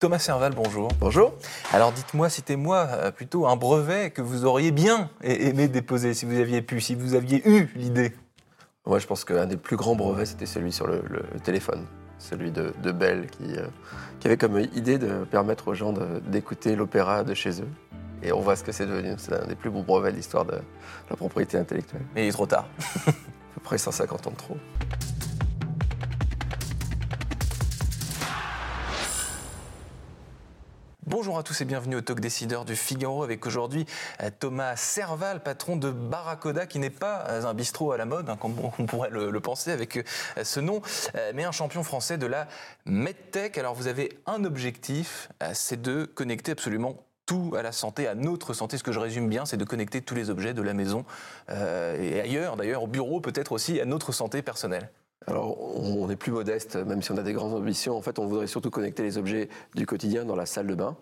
Thomas Serval, bonjour. Bonjour. Alors dites-moi, citez-moi euh, plutôt un brevet que vous auriez bien aimé déposer si vous aviez pu, si vous aviez eu l'idée. Moi, je pense qu'un des plus grands brevets, c'était celui sur le, téléphone, celui de, Bell, qui, euh, qui, avait comme idée de permettre aux gens d'écouter l'opéra de chez eux. Et on voit ce que c'est devenu. C'est un des plus beaux brevets de l'histoire de la propriété intellectuelle. Mais il est trop tard. à peu près 150 ans de trop. Bonjour à tous et bienvenue au Talk Décideur du Figaro avec aujourd'hui euh, Thomas Serval, patron de Barracoda, qui n'est pas euh, un bistrot à la mode, hein, comme on pourrait le, penser avec euh, ce nom, mais un champion français de la MedTech. Alors vous avez un objectif, c'est de connecter absolument tout à la santé, à notre santé. Ce que je résume bien, c'est de connecter tous les objets de la maison et ailleurs, d'ailleurs, au bureau, peut-être aussi à notre santé personnelle. Alors, on est plus modeste, même si on a des grandes ambitions. En fait, on voudrait surtout connecter les objets du quotidien dans la salle de bain.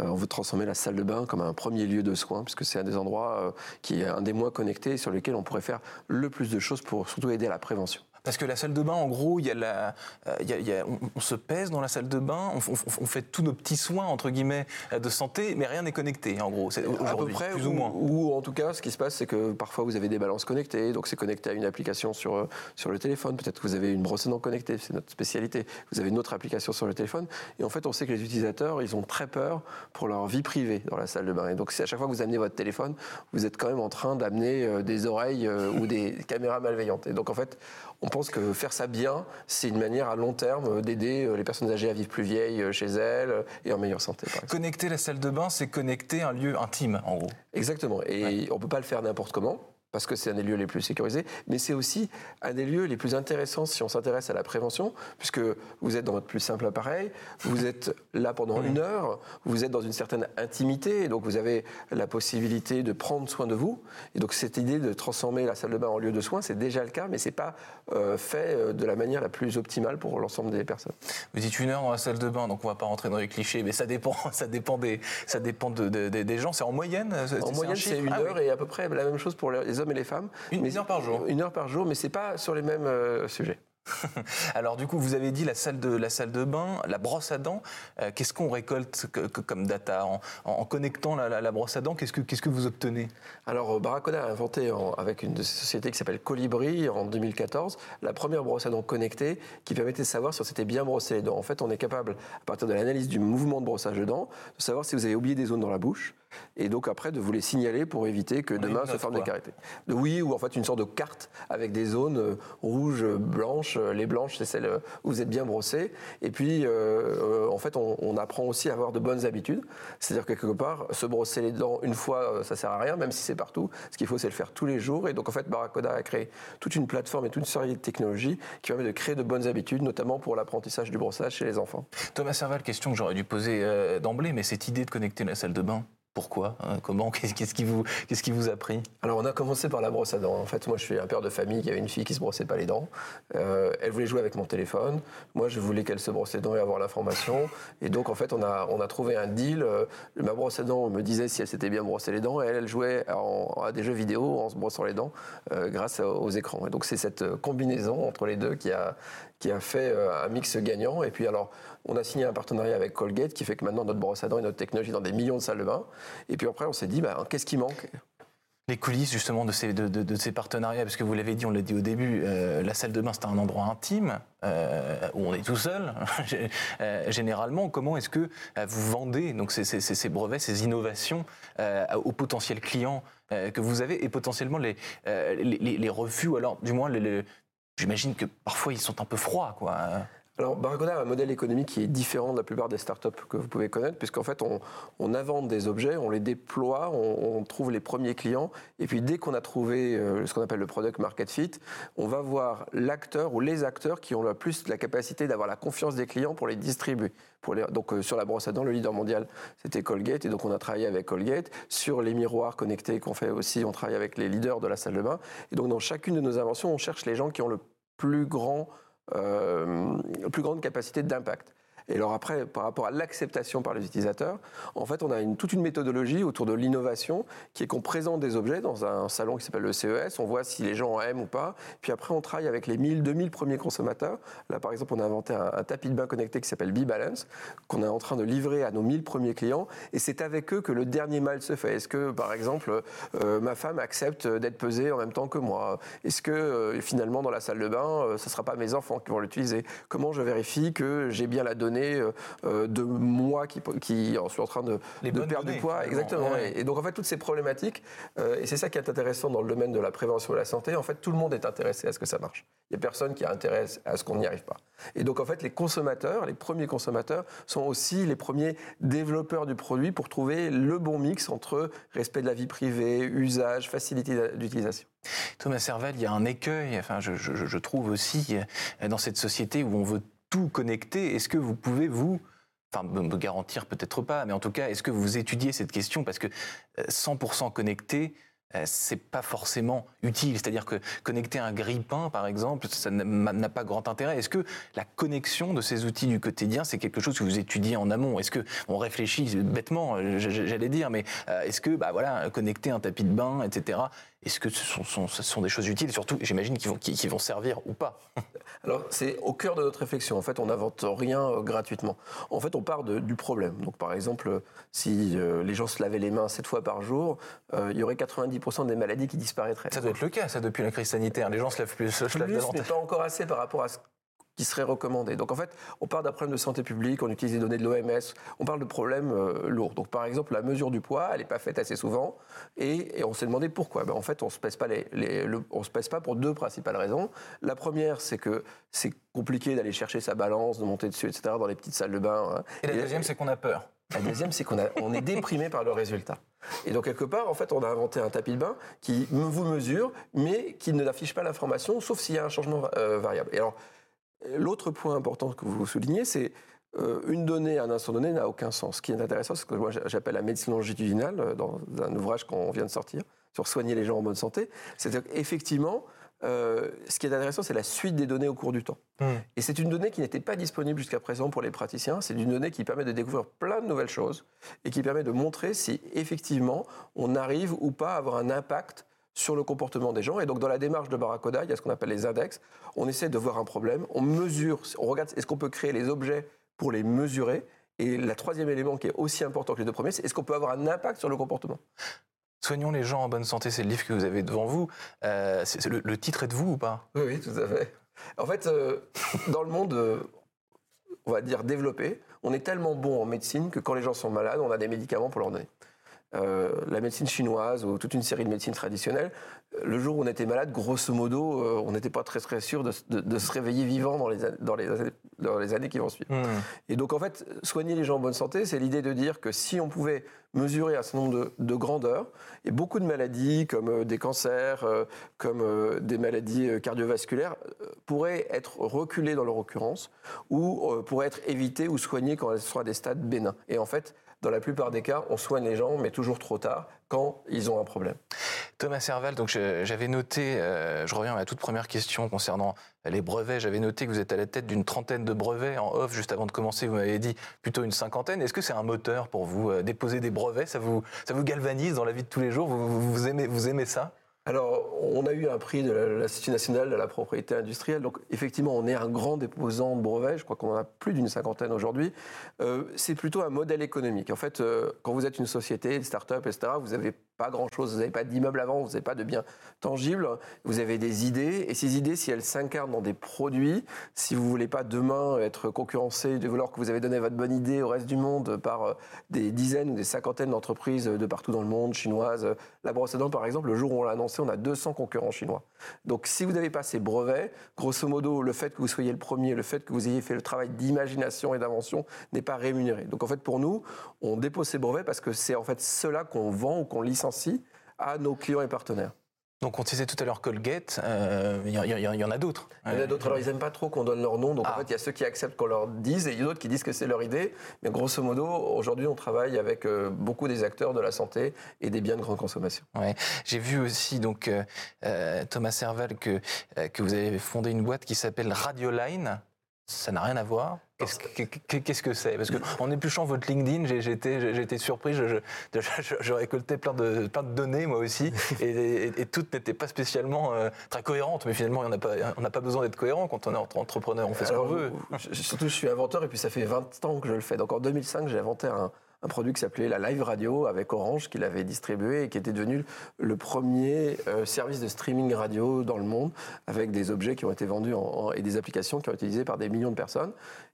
Euh, on veut transformer la salle de bain comme un premier lieu de soins, puisque c'est un des endroits euh, qui est un des moins connectés sur lesquels on pourrait faire le plus de choses pour surtout aider à la prévention. Parce que la salle de bain, en gros, y a la, euh, on, se pèse dans la salle de bain, on, fait tous nos petits soins, entre guillemets, de santé, mais rien n'est connecté, en gros, à peu près, plus ou, moins. Ou en tout cas, ce qui se passe, c'est que parfois vous avez des balances connectées, donc c'est connecté à une application sur, euh, sur le téléphone. Peut-être que vous avez une brosse à dents connectée, c'est notre spécialité. Vous avez une autre application sur le téléphone. Et en fait, on sait que les utilisateurs, ils ont très peur pour leur vie privée dans la salle de bain. Et donc, à chaque fois que vous amenez votre téléphone, vous êtes quand même en train d'amener euh, des oreilles ou des caméras malveillantes. Et donc, en fait, on pense que faire ça bien, c'est une manière à long terme d'aider euh, les personnes âgées à vivre plus vieilles euh, chez elles euh, et en meilleure santé. Connecter la salle de bain, c'est connecter un lieu intime, en gros. Exactement. Et on ne peut pas le faire n'importe comment parce que c'est un des lieux les plus sécurisés, mais c'est aussi un des lieux les plus intéressants si on s'intéresse à la prévention, puisque vous êtes dans votre plus simple appareil, vous êtes là pendant une heure, vous êtes dans une certaine intimité, donc vous avez la possibilité de prendre soin de vous. Et donc cette idée de transformer la salle de bain en lieu de soins, c'est déjà le cas, mais c'est pas euh, fait euh, de la manière la plus optimale pour l'ensemble des personnes. Vous dites une heure dans la salle de bain, donc on va pas rentrer dans les clichés, mais ça dépend, ça dépend des, ça dépend des gens. C'est en moyenne. En moyenne, c'est une ah heure et à peu près la même chose pour les hommes et les femmes. Une, heure par jour. Une heure par jour, mais c'est pas sur les mêmes euh, sujets. Alors du coup, vous avez dit la salle de, la salle de bain, la brosse à dents. Euh, qu'est-ce qu'on récolte comme data en, connectant la, brosse à dents Qu'est-ce que, qu'est-ce que vous obtenez? Alors euh, Barracoda a inventé avec une sociétés qui s'appelle Colibri en 2014 la première brosse à dents connectée qui permettait de savoir si on s'était bien brossé les dents. En fait, on est capable, à partir de l'analyse du mouvement de brossage de dents, de savoir si vous avez oublié des zones dans la bouche et donc après de vous les signaler pour éviter que demain se forme des carentés. Oui, ou en fait une sorte de carte avec des zones euh, rouges, blanches. Euh, les blanches, c'est celles où vous êtes bien brossé. Et puis, euh, en fait, on, apprend aussi à avoir de bonnes habitudes. C'est-à-dire que quelque part, se brosser les dents une fois, ça sert à rien, même si c'est partout. Ce qu'il faut, c'est le faire tous les jours. Et donc, en fait, Barracoda a créé toute une plateforme et toute une série de technologies qui permet de créer de bonnes habitudes, notamment pour l'apprentissage du brossage chez les enfants. Thomas Serval, question que j'aurais dû poser d'emblée, mais cette idée de connecter la salle de bain pourquoi hein, Comment Qu'est-ce qui, vous, a pris? Alors, on a commencé par la brosse à dents. En fait, moi, je suis un père de famille qui avait une fille qui se brossait pas les dents. Euh, elle voulait jouer avec mon téléphone. Moi, je voulais qu'elle se brosse les dents et avoir l'information. Et donc, en fait, on a, trouvé un deal. Euh, ma brosse à dents me disait si elle s'était bien brossée les dents. Et elle, elle jouait à des jeux vidéo en se brossant les dents euh, grâce aux écrans. Et donc, c'est cette combinaison entre les deux qui a, qui a fait un mix gagnant. Et puis alors, on a signé un partenariat avec Colgate qui fait que maintenant notre brosse à dents et notre technologie dans des millions de salles de bain. Et puis après, on s'est dit, bah, qu'est-ce qui manque? Les coulisses justement de ces, partenariats, parce que vous l'avez dit, on l'a dit au début, euh, la salle de bain c'est un endroit intime euh, où on est tout seul. généralement, comment est-ce que vous vendez donc ces, brevets, ces innovations aux potentiels clients que vous avez et potentiellement les, refus, ou alors du moins J'imagine que parfois ils sont un peu froids, quoi. Alors, Barracuda a un modèle économique qui est différent de la plupart des startups que vous pouvez connaître, puisqu'en fait, on, invente des objets, on les déploie, on, trouve les premiers clients, et puis dès qu'on a trouvé euh, ce qu'on appelle le product market fit, on va voir l'acteur ou les acteurs qui ont le plus la capacité d'avoir la confiance des clients pour les distribuer. Donc, euh, sur la brosse à dents, le leader mondial, c'était Colgate, et donc on a travaillé avec Colgate. Sur les miroirs connectés qu'on fait aussi, on travaille avec les leaders de la salle de bain. Et donc, dans chacune de nos inventions, on cherche les gens qui ont le plus grand, euh, plus grande capacité d'impact. Et alors après, par rapport à l'acceptation par les utilisateurs, en fait, on a toute une méthodologie autour de l'innovation qui est qu'on présente des objets dans un salon qui s'appelle le CES, on voit si les gens aiment ou pas, puis après on travaille avec les 1000, 2000 premiers consommateurs. Là, par exemple, on a inventé un, tapis de bain connecté qui s'appelle B-Balance, qu'on est en train de livrer à nos 1000 premiers clients, et c'est avec eux que le dernier mal se fait. Est-ce que, par exemple, euh, ma femme accepte d'être pesée en même temps que moi? Est-ce que, euh, finalement, dans la salle de bain, euh, ce ne sera pas mes enfants qui vont l'utiliser? Comment je vérifie que j'ai bien la donnée de moi qui, qui suis en train de, de perdre du poids Exactement. Et, donc, en fait, toutes ces problématiques, et c'est ça qui est intéressant dans le domaine de la prévention et la santé, en fait, tout le monde est intéressé à ce que ça marche. Il n'y a personne qui a intérêt à ce qu'on n'y arrive pas. Et donc, en fait, les consommateurs, les premiers consommateurs, sont aussi les premiers développeurs du produit pour trouver le bon mix entre respect de la vie privée, usage, facilité d'utilisation. Thomas Serval, il y a un écueil, enfin, je, trouve aussi, euh, dans cette société où on veut tout connecter. Est-ce que vous pouvez, vous, enfin me garantir peut-être pas, mais en tout cas, est-ce que vous étudiez cette question Parce que 100% euh, connecté, euh, c'est pas forcément utile. C'est-à-dire que connecter un grille-pain, par exemple, ça n'a pas grand intérêt. Est-ce que la connexion de ces outils du quotidien, c'est quelque chose que vous étudiez en amont? Est-ce que on réfléchit bêtement, j'allais dire, mais euh, est-ce que, bah voilà, connecter un tapis de bain, etc. Est-ce que ce sont, des choses utiles Surtout, j'imagine qu'ils vont, vont servir ou pas. Alors, c'est au cœur de notre réflexion. En fait, on n'invente rien euh, gratuitement. En fait, on part du problème. Donc, par exemple, si euh, les gens se lavaient les mains sept fois par jour, euh, il y aurait 90% des maladies qui disparaîtraient. Ça doit être le cas, ça, depuis la crise sanitaire. Les gens se lavent plus, se lavent plus, pas encore assez par rapport à ce qui serait recommandé. Donc en fait, on parle d'un problème de santé publique, on utilise les données de l'OMS, on parle de problèmes euh, lourds. Donc par exemple, la mesure du poids, elle n'est pas faite assez souvent, et, on s'est demandé pourquoi. Ben, en fait, on ne se pèse pas les, on se pèse pas pour deux principales raisons. La première, c'est que c'est compliqué d'aller chercher sa balance, de monter dessus, etc. dans les petites salles de bain. Hein. Et la deuxième, c'est qu'on a peur. La deuxième, c'est qu'on on est déprimé par le résultat. Et donc, quelque part, en fait, on a inventé un tapis de bain qui vous mesure, mais qui ne n'affiche pas l'information, sauf s'il y a un changement euh, variable. Et alors, L'autre point important que vous soulignez, c'est euh, une donnée à un instant donné n'a aucun sens. Ce qui est intéressant, c'est ce que moi j'appelle la médecine longitudinale, euh, dans un ouvrage qu'on vient de sortir, sur soigner les gens en bonne santé. C'est-à-dire qu'effectivement, euh, ce qui est intéressant, c'est la suite des données au cours du temps. Hmm. Et c'est une donnée qui n'était pas disponible jusqu'à présent pour les praticiens. C'est une donnée qui permet de découvrir plein de nouvelles choses et qui permet de montrer si effectivement on arrive ou pas à avoir un impact sur le comportement des gens. Et donc, dans la démarche de Barracoda, il y a ce qu'on appelle les index. On essaie de voir un problème, on mesure, on regarde est-ce qu'on peut créer les objets pour les mesurer? Et le troisième élément qui est aussi important que les deux premiers, c'est est-ce qu'on peut avoir un impact sur le comportement? Soignons les gens en bonne santé, c'est le livre que vous avez devant vous. Euh, le, titre est de vous ou pas? Oui, oui, tout à fait. En fait, euh, dans le monde, euh, on va dire développé, on est tellement bon en médecine que quand les gens sont malades, on a des médicaments pour leur donner. Euh, la médecine chinoise ou toute une série de médecines traditionnelles, le jour où on était malade, grosso modo, euh, on n'était pas très très sûr de, se réveiller vivant dans les, dans les, dans les années qui vont suivre. Hmm. Et donc en fait, soigner les gens en bonne santé, c'est l'idée de dire que si on pouvait mesurer un certain nombre de, grandeurs, et beaucoup de maladies comme euh, des cancers, comme des maladies cardiovasculaires, pourraient être reculées dans leur occurrence, ou pourraient être évitées ou soignées quand elles sont à des stades bénins. Et en fait, dans la plupart des cas, on soigne les gens, mais toujours trop tard, quand ils ont un problème. Thomas Serval, donc j'avais noté, euh, je reviens à la toute première question concernant les brevets, j'avais noté que vous êtes à la tête d'une trentaine de brevets en off juste avant de commencer, vous m'avez dit plutôt une cinquantaine. Est-ce que c'est un moteur pour vous, euh, déposer des brevets? Ça vous, ça vous galvanise dans la vie de tous les jours? Vous, aimez, vous aimez ça? Alors, on a eu un prix de l'Institut national de la propriété industrielle. Donc, effectivement, on est un grand déposant de brevets. Je crois qu'on en a plus d'une cinquantaine aujourd'hui. Euh, c'est plutôt un modèle économique. En fait, euh, quand vous êtes une société, une start-up, etc., vous avez pas grand-chose. Vous n'avez pas d'immeuble avant, vous n'avez pas de biens tangibles. Vous avez des idées. Et ces idées, si elles s'incarnent dans des produits, si vous voulez pas demain être concurrencé de vouloir que vous avez donné votre bonne idée au reste du monde par euh, des dizaines ou des cinquantaines d'entreprises de partout dans le monde, chinoises. La brosse à dents, par exemple, le jour où on l'a annoncé, on a 200 concurrents chinois. Donc, si vous n'avez pas ces brevets, grosso modo, le fait que vous soyez le premier, le fait que vous ayez fait le travail d'imagination et d'invention n'est pas rémunéré. Donc, en fait, pour nous, on dépose ces brevets parce que c'est en fait cela qu'on vend ou qu'on licencie à nos clients et partenaires. Donc on disait tout à l'heure Colgate, euh, il y, en a d'autres. Il y en a d'autres, alors ils n'aiment pas trop qu'on donne leur nom, donc en ah. fait il y a ceux qui acceptent qu'on leur dise et il y a d'autres qui disent que c'est leur idée. Mais grosso modo, aujourd'hui on travaille avec euh, beaucoup des acteurs de la santé et des biens de grande consommation. Ouais. J'ai vu aussi donc euh, Thomas Serval que, que vous avez fondé une boîte qui s'appelle Radioline. Ça n'a rien à voir. Qu'est-ce que c'est? Parce qu'en épluchant votre LinkedIn, j'ai été, surpris. Je, récoltais plein de, plein de données, moi aussi, et, toutes n'étaient pas spécialement euh, très cohérentes. Mais finalement, on n'a pas, pas besoin d'être cohérent quand on est entrepreneur. On fait ce qu'on veut. Surtout, je suis inventeur, et puis ça fait 20 ans que je le fais. Donc en 2005, j'ai inventé un, un produit qui s'appelait la Live Radio avec Orange, qu'il avait distribué et qui était devenu le premier euh, service de streaming radio dans le monde, avec des objets qui ont été vendus et des applications qui ont été utilisées par des millions de personnes.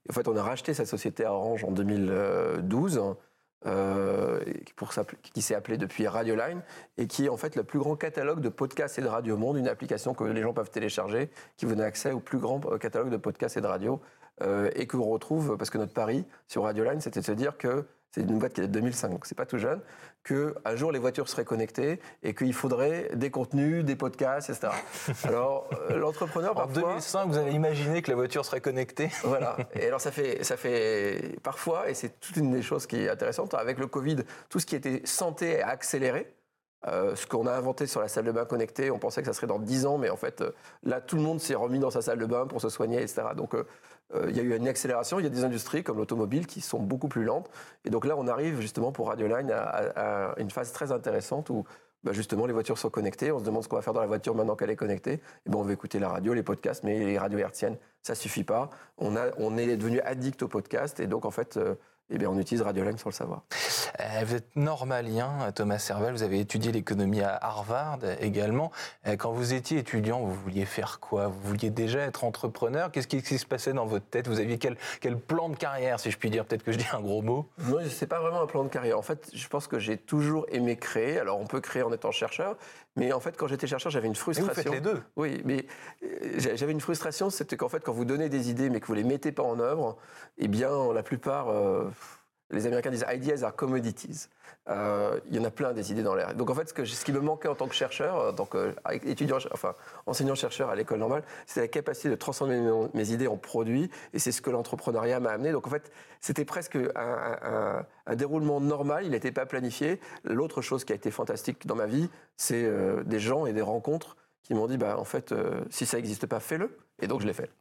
en fait, on a racheté cette société à Orange en 2012. Euh, pour, qui s'est appelé depuis Radioline et qui est en fait le plus grand catalogue de podcasts et de radio au monde, une application que les gens peuvent télécharger, qui vous donne accès au plus grand euh, catalogue de podcasts et de radio et que vous retrouve, parce que notre pari sur Radioline, c'était de se dire que c'est une boîte qui est de 2005, donc c'est pas tout jeune, qu'un jour les voitures seraient connectées et qu'il faudrait des contenus, des podcasts, etc. Alors euh, l'entrepreneur parfois... En 2005, vous avez imaginé que la voiture serait connectée Voilà. Et alors ça fait, ça fait parfois, et c'est toute une des choses qui est intéressante, avec le Covid, tout ce qui était santé a accéléré. Euh, ce qu'on a inventé sur la salle de bain connectée, on pensait que ça serait dans 10 ans, mais en fait, euh, là, tout le monde s'est remis dans sa salle de bain pour se soigner, etc. Donc, euh, il y a eu une accélération. Il y a des industries comme l'automobile qui sont beaucoup plus lentes. Et donc là, on arrive justement pour Radioline à, à une phase très intéressante où bah, justement les voitures sont connectées. On se demande ce qu'on va faire dans la voiture maintenant qu'elle est connectée. Et ben, on va écouter la radio, les podcasts, mais les radios hertziennes, ça suffit pas. On, on est devenu addict aux podcasts. Et donc, en fait, eh bien, on utilise Radiolime sans le savoir. Euh, vous êtes normalien, Thomas Serval, vous avez étudié l'économie à Harvard également. Euh, quand vous étiez étudiant, vous vouliez faire quoi? Vous vouliez déjà être entrepreneur? Qu'est-ce qui, se passait dans votre tête? Vous aviez quel, quel, plan de carrière, si je puis dire? Peut-être que je dis un gros mot. Non, ce n'est pas vraiment un plan de carrière. En fait, je pense que j'ai toujours aimé créer. Alors, on peut créer en étant chercheur, mais en fait, quand j'étais chercheur, j'avais une frustration. Et vous faites les deux Oui, mais euh, j'avais une frustration, c'était qu'en fait, quand vous donnez des idées, mais que vous ne les mettez pas en œuvre, eh bien, la plupart les Américains disent ideas are commodities. Euh, il y en a plein des idées dans l'air. Donc en fait, ce, qui me manquait en tant que chercheur, en tant qu'étudiant, enfin enseignant-chercheur à l'école normale, c'est la capacité de transformer mes, idées en produits. Et c'est ce que l'entrepreneuriat m'a amené. Donc en fait, c'était presque un, déroulement normal. Il n'était pas planifié. L'autre chose qui a été fantastique dans ma vie, c'est euh, des gens et des rencontres qui m'ont dit, bah en fait, euh, si ça n'existe pas, fais-le. Et donc je l'ai fait.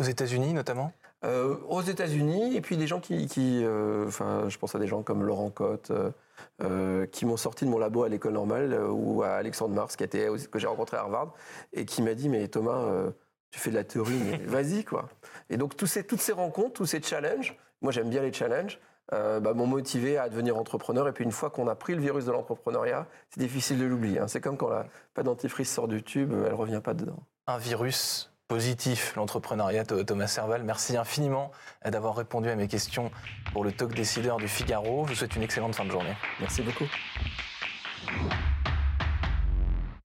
Aux États-Unis notamment? Euh, aux États-Unis, et puis des gens qui, euh, enfin, je pense à des gens comme Laurent Cotte, euh, qui m'ont sorti de mon labo à l'école normale, ou à Alexandre Mars, qui était, que j'ai rencontré à Harvard, et qui m'a dit, mais Thomas, tu fais de la théorie, mais vas-y, quoi. Et donc, tous ces, toutes ces rencontres, tous ces challenges, moi j'aime bien les challenges, bah, m'ont motivé à devenir entrepreneur. Et puis une fois qu'on a pris le virus de l'entrepreneuriat, c'est difficile de l'oublier. Hein. C'est comme quand la pâte dentifrice sort du tube, elle revient pas dedans. Un virus positif, l'entrepreneuriat. Thomas Serval, merci infiniment d'avoir répondu à mes questions pour le talk décideur du Figaro. Je vous souhaite une excellente fin de journée. Merci beaucoup.